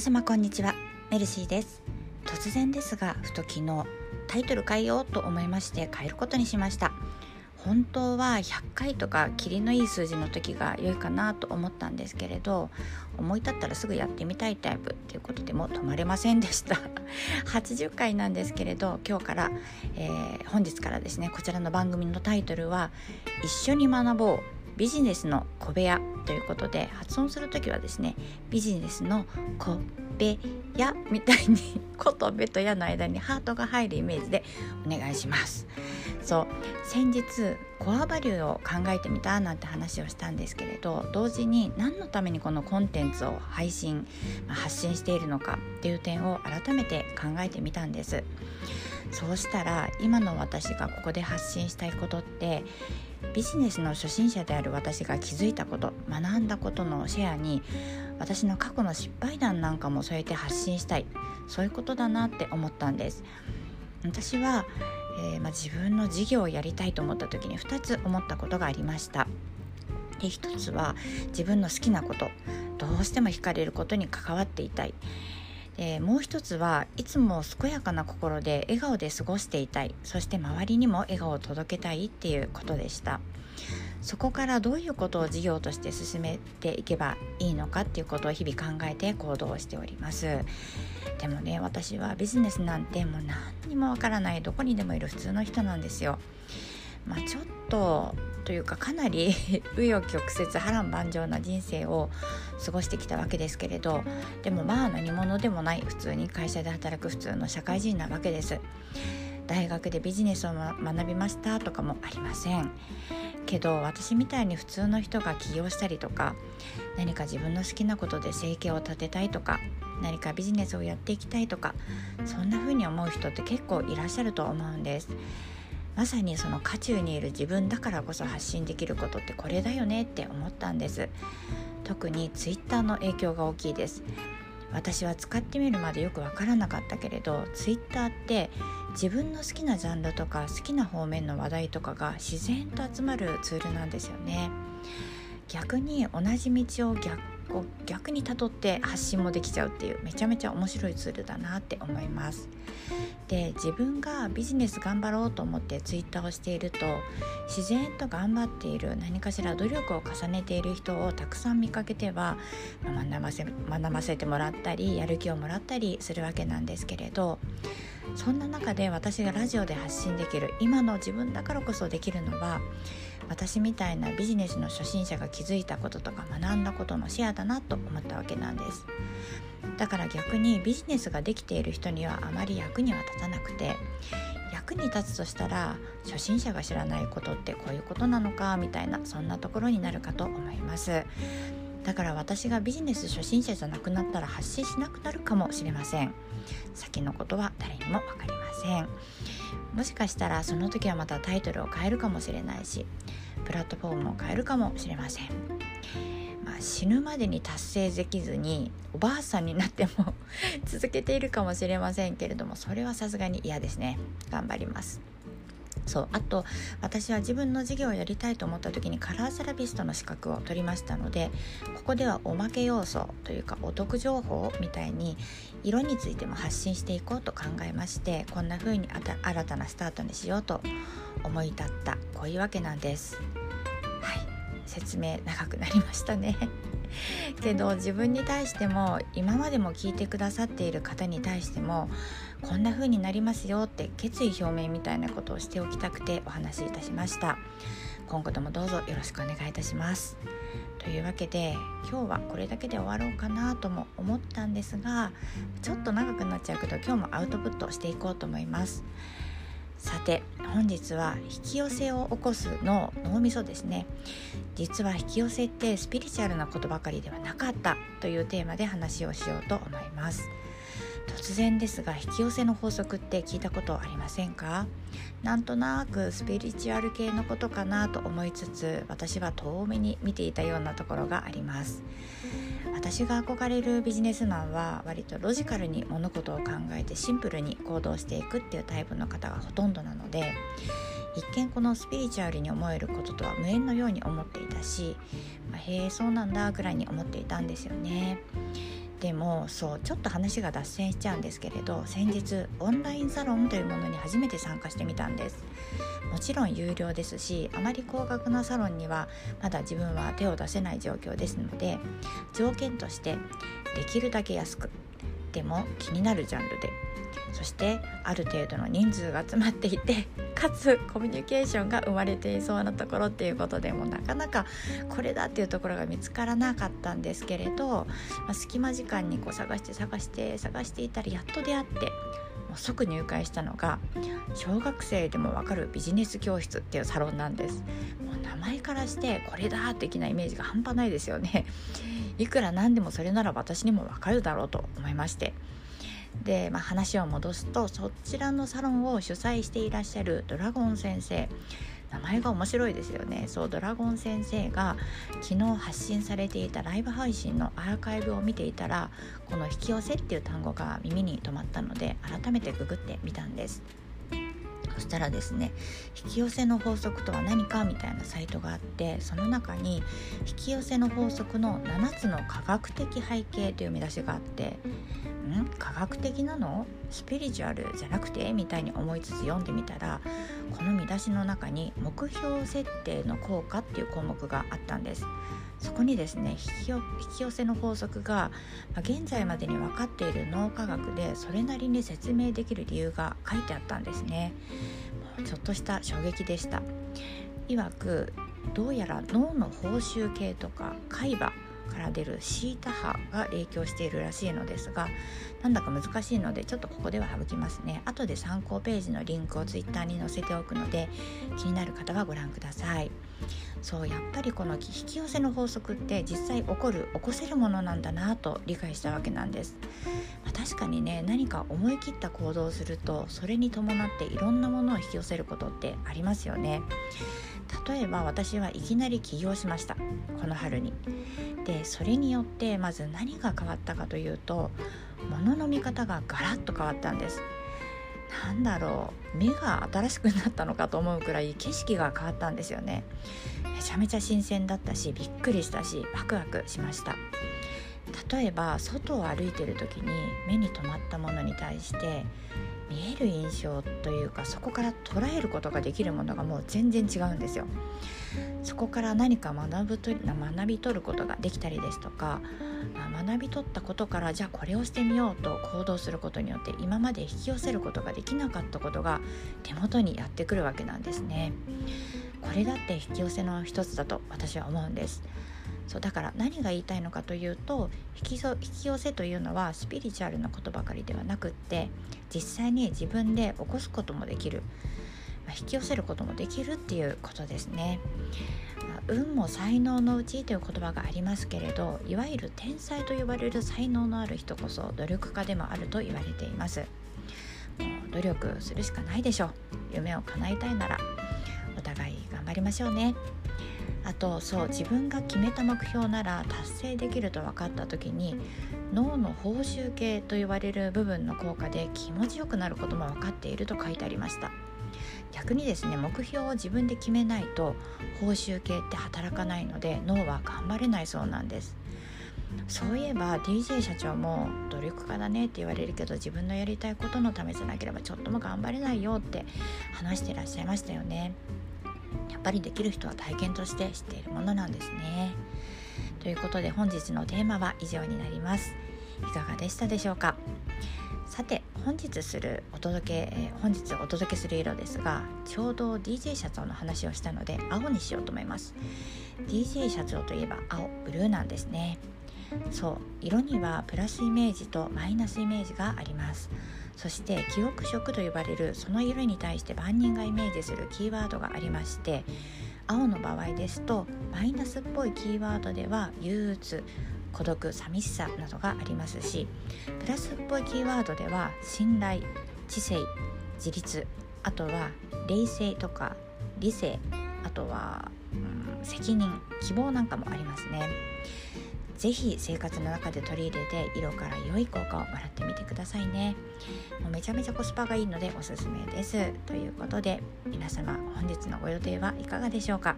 様こんにちは。メルシーです。突然ですがふと昨日タイトル変えようと思いまして変えることにしました。本当は100回とか霧のいい数字の時が良いかなと思ったんですけれど思い立ったらすぐやってみたいタイプっていうことでも止まれませんでした。80回なんですけれど今日から、えー、本日からですねこちらの番組のタイトルは「一緒に学ぼうビジネスの小部屋ということで発音する時はですねビジネスの小部屋みたいに「子」と「べ」と「や」の間にハートが入るイメージでお願いします。そう先日コアバリューを考えてみたなんて話をしたんですけれど同時に何のためにこのコンテンツを配信発信しているのかっていう点を改めて考えてみたんです。そうしたら今の私がここで発信したいことってビジネスの初心者である私が気づいたこと学んだことのシェアに私の過去の失敗談なんかも添えて発信したい。そういうことだなって思ったんです。私は、えー、まあ、自分の事業をやりたいと思った時に2つ思ったことがありました。で1つは自分の好きなこと。どうしても惹かれることに関わっていたい。でもう一つはいつも健やかな心で笑顔で過ごしていたい。そして周りにも笑顔を届けたいっていうことでした。そこからどういうことを事業として進めていけばいいのかっていうことを日々考えて行動しております。でもね私はビジネスなんてもう何にもわからないどこにでもいる普通の人なんですよ。まあ、ちょっとというかかなり 紆余曲折波乱万丈な人生を過ごしてきたわけですけれどでもまあ何者でもない普通に会社で働く普通の社会人なわけです。大学でビジネスを学びましたとかもありません。けど私みたいに普通の人が起業したりとか何か自分の好きなことで生計を立てたいとか何かビジネスをやっていきたいとかそんな風に思う人って結構いらっしゃると思うんです。まさにその渦中にいる自分だからこそ発信できることってこれだよねって思ったんです。特に Twitter の影響が大きいです。私は使ってみるまでよく分からなかったけれど Twitter って自分の好きなジャンルとか好きな方面の話題とかが自然と集まるツールなんですよね。逆に同じ道を逆こう逆にたどって発信もできちゃうっていうめちゃめちゃ面白いツールだなって思います。で自分がビジネス頑張ろうと思ってツイッターをしていると自然と頑張っている何かしら努力を重ねている人をたくさん見かけては学ばせ学ばせてもらったりやる気をもらったりするわけなんですけれどそんな中で私がラジオで発信できる今の自分だからこそできるのは私みたいなビジネスの初心者が気づいたこととか学んだことのシェアだなと思ったわけなんです。だから逆にビジネスができている人にはあまり役には立たなくて役に立つとしたら初心者が知らないことってこういうことなのかみたいなそんなところになるかと思います。だから私がビジネス初心者じゃなくなったら発信しなくなるかもしれません。先のことは誰にも分かりません。もしかしたらその時はまたタイトルを変えるかもしれないしプラットフォームを変えるかもしれません、まあ、死ぬまでに達成できずにおばあさんになっても 続けているかもしれませんけれどもそれはさすがに嫌ですね。頑張ります。そうあと私は自分の事業をやりたいと思った時にカラーセラピストの資格を取りましたのでここではおまけ要素というかお得情報みたいに色についても発信していこうと考えましてこんな風に新たなスタートにしようと思い立ったこういうわけなんです。はい説明長くなりましたね。けど自分に対しても今までも聞いてくださっている方に対してもこんな風になりますよって決意表明みたいなことをしておきたくてお話しいたしました。今後ともどうぞよろしくお願いいたします。というわけで今日はこれだけで終わろうかなとも思ったんですがちょっと長くなっちゃうけど今日もアウトプットしていこうと思います。さて本日は引き寄せを起こすの脳みそですね。実は引き寄せってスピリチュアルなことばかりではなかったというテーマで話をしようと思います。突然ですが引き寄せの法則って聞いたことありませんか？なんとなくスピリチュアル系のことかなと思いつつ私は遠目に見ていたようなところがあります私が憧れるビジネスマンは割とロジカルに物事を考えてシンプルに行動していくっていうタイプの方がほとんどなので一見このスピリチュアルに思えることとは無縁のように思っていたし、まあ、へえそうなんだぐらいに思っていたんですよね。でもそうちょっと話が脱線しちゃうんですけれど先日オンラインサロンというものに初めて参加してみたんです。もちろん有料ですしあまり高額なサロンにはまだ自分は手を出せない状況ですので条件としてできるだけ安くでも気になるジャンルでそしてある程度の人数が集まっていてかつコミュニケーションが生まれていそうなところっていうことでもなかなかこれだっていうところが見つからなかったんですけれど、まあ、隙間時間にこう探して探して探していたらやっと出会ってもう即入会したのが小学生でもわかるビジネス教室っていうサロンなんです。もう名前からしてこれだ的なイメージが半端ないですよね。いくらなんでもそれなら私にもわかるだろうと思いまして。で、まあ、話を戻すとそちらのサロンを主催していらっしゃるドラゴン先生。名前が面白いですよね。そうドラゴン先生が昨日発信されていたライブ配信のアーカイブを見ていたらこの「引き寄せ」っていう単語が耳に留まったので改めてググってみたんです。そしたらですね引き寄せの法則とは何かみたいなサイトがあってその中に引き寄せの法則の7つの科学的背景という見出しがあってん？科学的なの？スピリチュアルじゃなくて？みたいに思いつつ読んでみたらこの見出しの中に目標設定の効果っていう項目があったんです。そこにですね引き寄せの法則が、まあ、現在までに分かっている脳科学でそれなりに説明できる理由が書いてあったんですね。もうちょっとした衝撃でした。曰くどうやら脳の報酬系とか海馬から出るシータ波が影響しているらしいのですがなんだか難しいのでちょっとここでは省きますね。後で参考ページのリンクを Twitter に載せておくので気になる方はご覧ください。そうやっぱりこの引き寄せの法則って実際起こる起こせるものなんだなと理解したわけなんです、まあ、確かにね何か思い切った行動をするとそれに伴っていろんなものを引き寄せることってありますよね。例えば私はいきなり起業しました。この春に。でそれによってまず何が変わったかというと物の見方がガラッと変わったんです。なんだろう。目が新しくなったのかと思うくらい景色が変わったんですよね。めちゃめちゃ新鮮だったしびっくりしたしワクワクしました。例えば外を歩いてる時に目に留まったものに対して見える印象というかそこから捉えることができるものがもう全然違うんですよ。そこから何か学ぶと学び取ることができたりですとか学び取ったことからじゃあこれをしてみようと行動することによって今まで引き寄せることができなかったことが手元にやってくるわけなんですね。これだって引き寄せの一つだと私は思うんです。そうだから何が言いたいのかというと引き引き寄せというのはスピリチュアルなことばかりではなくって実際に自分で起こすこともできる、まあ、引き寄せることもできるっていうことですね。あ、運も才能のうちという言葉がありますけれどいわゆる天才と呼ばれる才能のある人こそ努力家でもあると言われています。もう努力するしかないでしょう夢を叶えたいならお互い頑張りましょうね。あとそう自分が決めた目標なら達成できると分かった時に脳の報酬系と言われる部分の効果で気持ちよくなることも分かっていると書いてありました。逆にですね目標を自分で決めないと報酬系って働かないので脳は頑張れないそうなんです。そういえば DJ 社長も努力家だねって言われるけど自分のやりたいことのためじゃなければちょっとも頑張れないよって話してらっしゃいましたよね。やっぱりできる人は体験として知っているものなんですね。ということで本日のテーマは以上になります。いかがでしたでしょうか？さて本日するお届け、えー、本日お届けする色ですがちょうど DJ 社長の話をしたので青にしようと思います DJ 社長といえば青ブルーなんですねそう色にはプラスイメージとマイナスイメージがありますそして記憶色と呼ばれるその色に対して万人がイメージするキーワードがありまして青の場合ですとマイナスっぽいキーワードでは憂鬱孤独寂しさなどがありますしプラスっぽいキーワードでは信頼知性自立あとは冷静とか理性あとは、うん、責任希望なんかもありますね。ぜひ生活の中で取り入れて色から良い効果をもらってみてくださいね。もうめちゃめちゃコスパがいいのでおすすめです。ということで皆様本日のご予定はいかがでしょうか。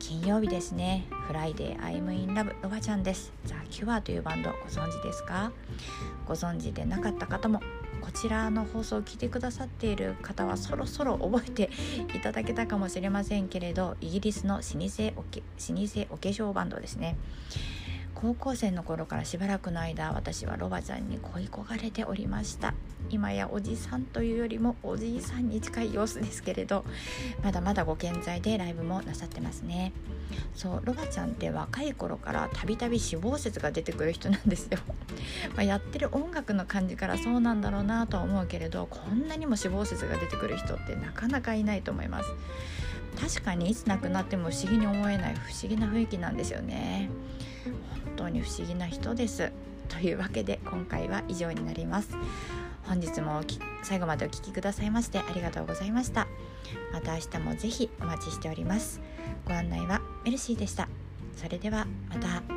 金曜日ですね。 Friday I'm in Love ロバちゃんです。ザ・キュアというバンドご存知ですか？ご存知でなかった方もこちらの放送を聞いてくださっている方はそろそろ覚えていただけたかもしれませんけれどイギリスの老舗お老舗お化粧バンドですね。高校生の頃からしばらくの間私はロバちゃんに恋焦がれておりました。今やおじさんというよりもおじいさんに近い様子ですけれどまだまだご健在でライブもなさってますね。そうロバちゃんって若い頃からたびたび死亡説が出てくる人なんですよ。まやってる音楽の感じからそうなんだろうなとは思うけれどこんなにも死亡説が出てくる人ってなかなかいないと思います。確かにいつ亡くなっても不思議に思えない不思議な雰囲気なんですよね。本当に不思議な人です。というわけで今回は以上になります。本日も最後までお聴きくださいましてありがとうございました。また明日も是非お待ちしております。ご案内はメルシーでした。それではまた。